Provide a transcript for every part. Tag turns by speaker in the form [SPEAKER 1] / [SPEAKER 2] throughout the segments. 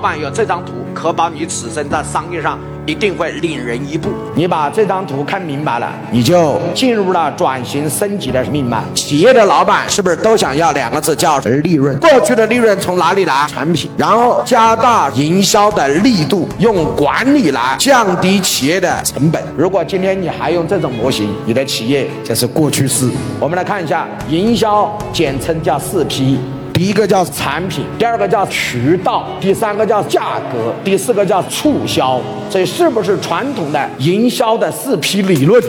[SPEAKER 1] 老板有这张图，可保你此生在商业上一定会领人一步。你把这张图看明白了，你就进入了转型升级的命脉。企业的老板是不是都想要两个字叫利润？过去的利润从哪里来？产品，然后加大营销的力度，用管理来降低企业的成本。如果今天你还用这种模型，你的企业就是过去式。我们来看一下，营销简称叫四 P。第一个叫产品，第二个叫渠道，第三个叫价格，第四个叫促销。这是不是传统的营销的四 P 理论？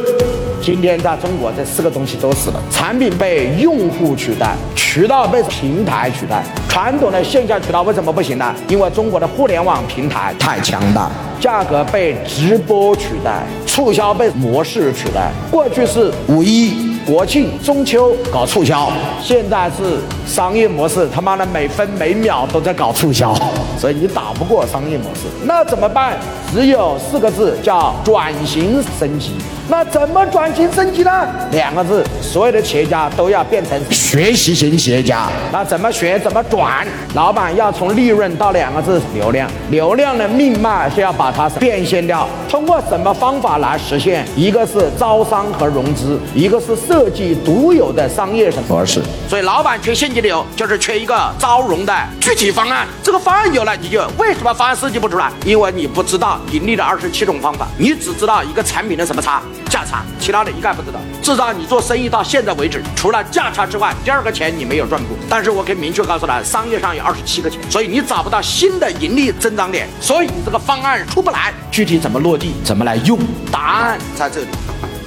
[SPEAKER 1] 今天在中国，这四个东西都死了。产品被用户取代，渠道被平台取代。传统的线下渠道为什么不行呢？因为中国的互联网平台太强大。价格被直播取代，促销被模式取代。过去是五一。国庆、中秋搞促销，现在是商业模式，他妈的每分每秒都在搞促销，所以你打不过商业模式，那怎么办？只有四个字，叫转型升级。那怎么转型升级呢？两个字，所有的企业家都要变成学习型企业家。那怎么学？怎么转？老板要从利润到两个字流量，流量的命脉是要把它变现掉。通过什么方法来实现？一个是招商和融资，一个是设计独有的商业模式。所以老板缺现金流，就是缺一个招融的具体方案。这个方案有了，你就为什么方案设计不出来？因为你不知道盈利的二十七种方法，你只知道一个产品的什么差。价差，其他的一概不知道。至少你做生意到现在为止，除了价差之外，第二个钱你没有赚过。但是我可以明确告诉他，商业上有二十七个钱，所以你找不到新的盈利增长点，所以你这个方案出不来。具体怎么落地，怎么来用，答案在这里，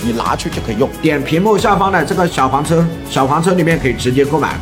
[SPEAKER 1] 你拿去就可以用。点屏幕下方的这个小黄车，小黄车里面可以直接购买。